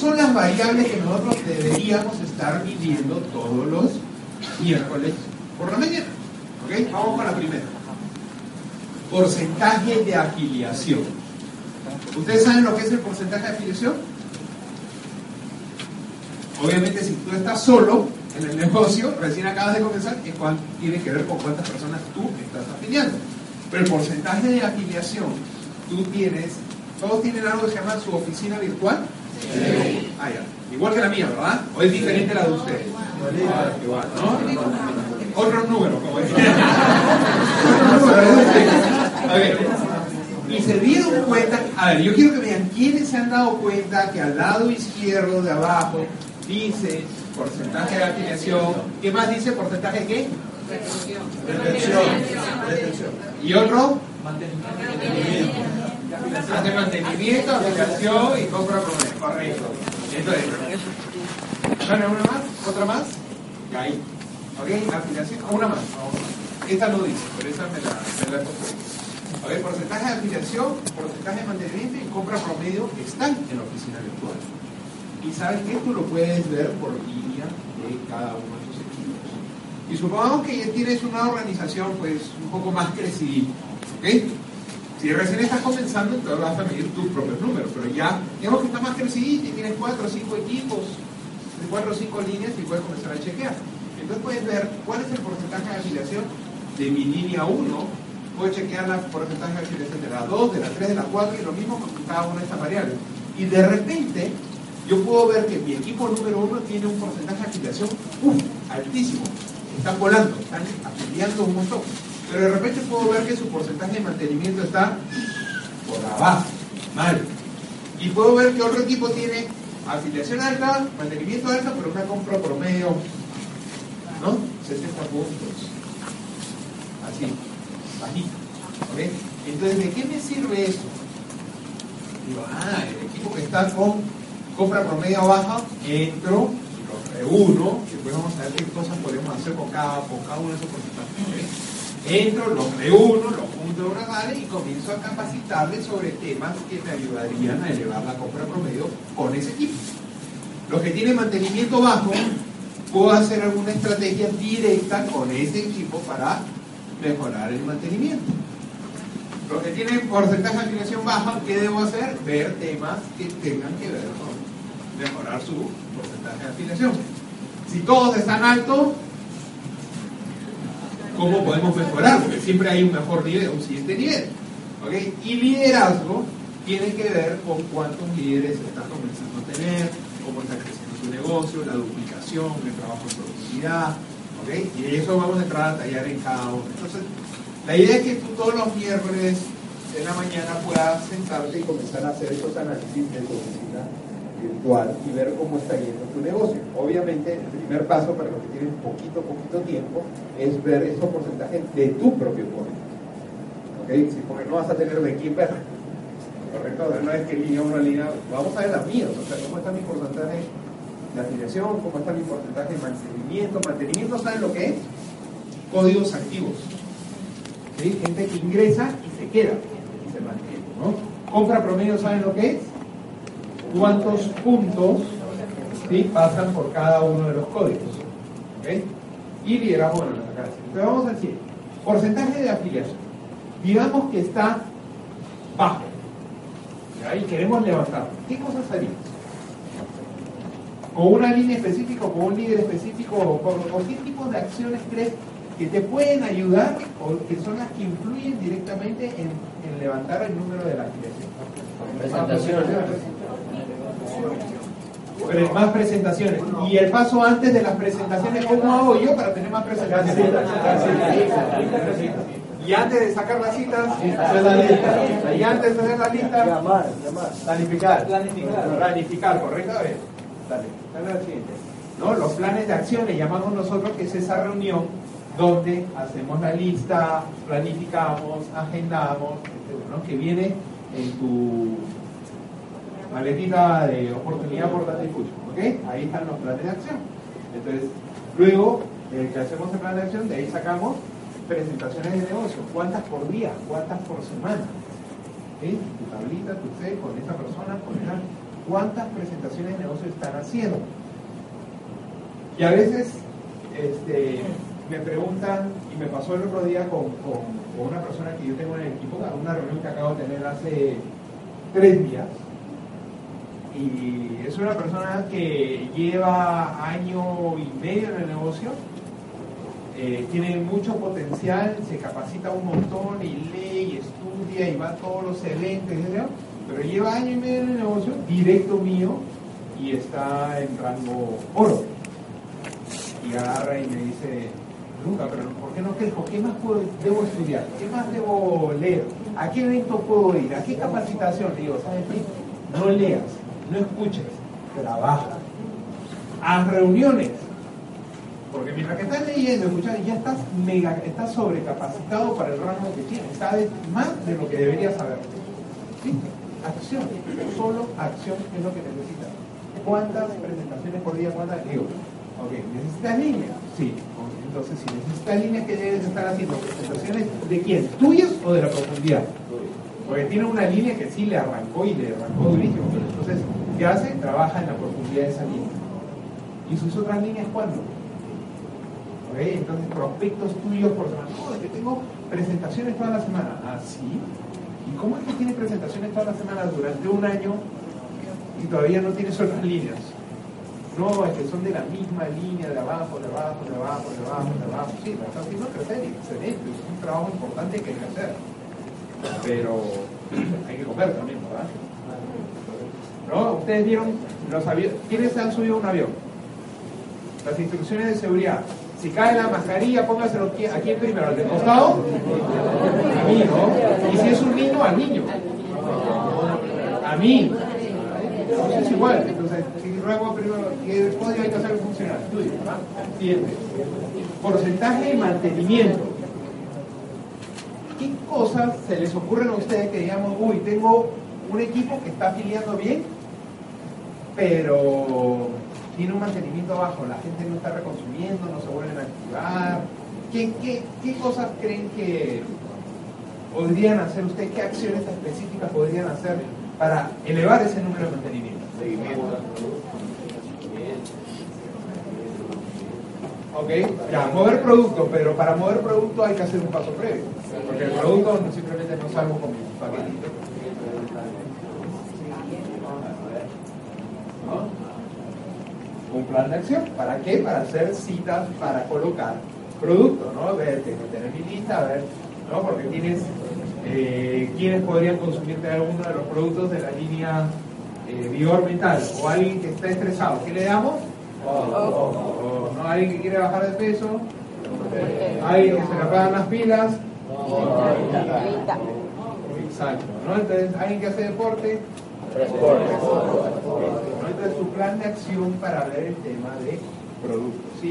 son las variables que nosotros deberíamos estar midiendo todos los miércoles por la mañana. ¿Ok? Vamos con la primera. Porcentaje de afiliación. ¿Ustedes saben lo que es el porcentaje de afiliación? Obviamente si tú estás solo en el negocio, recién acabas de comenzar, es cuando, tiene que ver con cuántas personas tú estás afiliando. Pero el porcentaje de afiliación, tú tienes, todos tienen algo que se llama su oficina virtual. Ah, ya. Igual que la mía, ¿verdad? ¿O es diferente la de ustedes? Igual, ¿no? Otro número, como es. Y se dieron cuenta, a ver, yo quiero que vean quiénes se han dado cuenta que al lado izquierdo de abajo dice porcentaje de afiliación. ¿Qué más dice? ¿Porcentaje de qué? Retención. Retención. ¿Y otro? Mantenimiento. Hace mantenimiento, afiliación y compra. Correcto. Entonces, ¿Una más? ¿Otra más? Ahí. ¿Ok? Una más. Esta no dice, pero esa me la, me la A ver, porcentaje de afiliación, porcentaje de mantenimiento y compra promedio están en la oficina virtual. Y sabes que esto lo puedes ver por línea de cada uno de tus equipos. Y supongamos que ya tienes una organización pues un poco más crecidita, ¿ok? Si recién estás comenzando, entonces vas a medir tus propios números, pero ya, digamos que está más crecidita y tienes cuatro o cinco equipos, cuatro o cinco líneas y puedes comenzar a chequear. Entonces puedes ver cuál es el porcentaje de afiliación de mi línea 1, puedo chequear el porcentaje de afiliación de la 2, de la 3, de la 4 y lo mismo con cada una de estas variables. Y de repente yo puedo ver que mi equipo número uno tiene un porcentaje de afiliación altísimo. Están volando, están afiliando un montón. Pero de repente puedo ver que su porcentaje de mantenimiento está por abajo, mal. Y puedo ver que otro equipo tiene afiliación alta, mantenimiento alto, pero una compra promedio, ¿no? 60 puntos. Así, bajito. Entonces, ¿de qué me sirve eso? Digo, ah, el equipo que está con compra promedio baja, entro, los reúno, y después vamos a ver qué cosas podemos hacer con cada, con uno de esos porcentajes. Entro, los reúno, los junto a y comienzo a capacitarles sobre temas que me ayudarían a elevar la compra promedio con ese equipo. Los que tienen mantenimiento bajo, puedo hacer alguna estrategia directa con ese equipo para mejorar el mantenimiento. Los que tienen porcentaje de afiliación baja, ¿qué debo hacer? Ver temas que tengan que ver con mejorar su porcentaje de afiliación. Si todos están altos, ¿cómo podemos mejorar? Porque siempre hay un mejor nivel, un siguiente nivel. ¿okay? Y liderazgo tiene que ver con cuántos líderes están comenzando a tener, cómo está creciendo su negocio, la duplicación, el trabajo en productividad. ¿okay? Y eso vamos a entrar a tallar en cada uno. Entonces, la idea es que tú todos los miércoles en la mañana puedas sentarte y comenzar a hacer esos análisis de tu oficina virtual y ver cómo está yendo tu negocio. Obviamente, el primer paso para los que tienen poquito, poquito tiempo es ver esos porcentajes de tu propio código. ¿Ok? Sí, porque no vas a tener de equipo ¿correcto? No es que línea una línea, vamos a ver las mías, o sea, cómo está mi porcentaje de afiliación, cómo está mi porcentaje de mantenimiento. Mantenimiento, ¿saben lo que es? Códigos activos. ¿Sí? Gente que ingresa y se queda y se mantiene. ¿no? Compra promedio, ¿saben lo que es? Cuántos puntos pasan por cada uno de los códigos. ¿okay? Y liderazgo bueno, acá. Entonces vamos a decir, porcentaje de afiliación. Digamos que está bajo. Y queremos levantar. ¿Qué cosas haríamos? ¿Con una línea específica, con un líder específico, o, qué tipo de acciones crees que te pueden ayudar o que son las que influyen directamente en, levantar el número de la afiliación? Más presentaciones. Y el paso antes de las presentaciones, ¿cómo hago yo para tener más presentaciones? Y antes de sacar las citas, Y antes de hacer la lista, planificar. Planificar. correcto. A ver, dale, ¿No? Los planes de acción le llamamos nosotros, que es esa reunión donde hacemos la lista, planificamos, agendamos, ¿no? que viene en tu maletita de oportunidad, por y fucho. ¿Ok? Ahí están los planes de acción. Entonces, luego eh, que hacemos el plan de acción, de ahí sacamos presentaciones de negocio. ¿Cuántas por día? ¿Cuántas por semana? Tu tablita, tu C, con esa persona, con esa. cuántas presentaciones de negocio están haciendo. Y a veces este, me preguntan, y me pasó el otro día con, una persona que yo tengo en el equipo, una reunión que acabo de tener hace tres días, y es una persona que lleva año y medio en el negocio, eh, tiene mucho potencial, se capacita un montón y lee y estudia y va a todos los eventos, pero lleva año y medio en el negocio, directo mío, y está en rango oro. Y agarra y me dice, nunca, pero ¿por qué no quejo? ¿Qué más puedo, debo estudiar? ¿Qué más debo leer? ¿A qué evento puedo ir? ¿A qué capacitación? digo, ¿sabes qué? No leas, no escuches, trabaja. Haz reuniones. Porque mientras que estás leyendo, escuchando, ya estás mega, estás sobrecapacitado para el rango que tienes. Sabes más de lo que deberías saber. Acción, solo acción es lo que necesitas. ¿Cuántas presentaciones por día? ¿Cuántas? Digo, ok, ¿necesitas líneas? Sí. Entonces, si necesitas líneas, ¿qué debes estar haciendo? ¿Presentaciones de quién? ¿Tuyas o de la profundidad? Porque tiene una línea que sí le arrancó y le arrancó durísimo. Entonces, ¿qué hace? Trabaja en la profundidad de esa línea. ¿Y sus otras líneas cuándo? ¿Okay? Entonces, prospectos tuyos por semana. No, es que tengo presentaciones toda la semana. ¿Ah, sí? ¿Y cómo es que tiene presentaciones todas las semanas durante un año y todavía no tiene otras líneas? No, es que son de la misma línea, de abajo, de abajo, de abajo, de abajo, de abajo. Sí, la está haciendo crecer excelente, es un trabajo importante que hay que hacer. Pero hay que comer también, ¿verdad? Ustedes vieron los aviones. ¿Quiénes han subido un avión? Las instrucciones de seguridad. Si cae la mascarilla, póngaselo ¿a quién primero? ¿Al del costado? A mí, ¿no? Y si es un niño, al niño. A mí. Entonces es igual. Entonces, si ruego primero, ¿qué código hay que hacer funcionar? Siguiente. Porcentaje de mantenimiento. ¿Qué cosas se les ocurren a ustedes que digamos, uy, tengo un equipo que está afiliando bien, pero tiene un mantenimiento bajo, la gente no está reconsumiendo, no se vuelven a activar. ¿Qué, qué, cosas creen que podrían hacer ustedes? ¿Qué acciones específicas podrían hacer para elevar ese número de mantenimiento? Seguimiento. Ok, ya, mover producto, pero para mover producto hay que hacer un paso previo, porque el producto simplemente no salgo con mi paquetito. Plan de acción. ¿Para qué? Para hacer citas para colocar producto, ¿no? Ver, tener mi lista, a ver, ¿no? Porque tienes eh, quienes podrían consumirte alguno de los productos de la línea eh, vigor mental o alguien que está estresado. ¿Qué le damos? O, ¿no? Alguien que quiere bajar de peso, alguien que se le apagan las pilas. Exacto, ¿no? Entonces, alguien que hace deporte, entonces, su plan de acción para ver el tema de productos.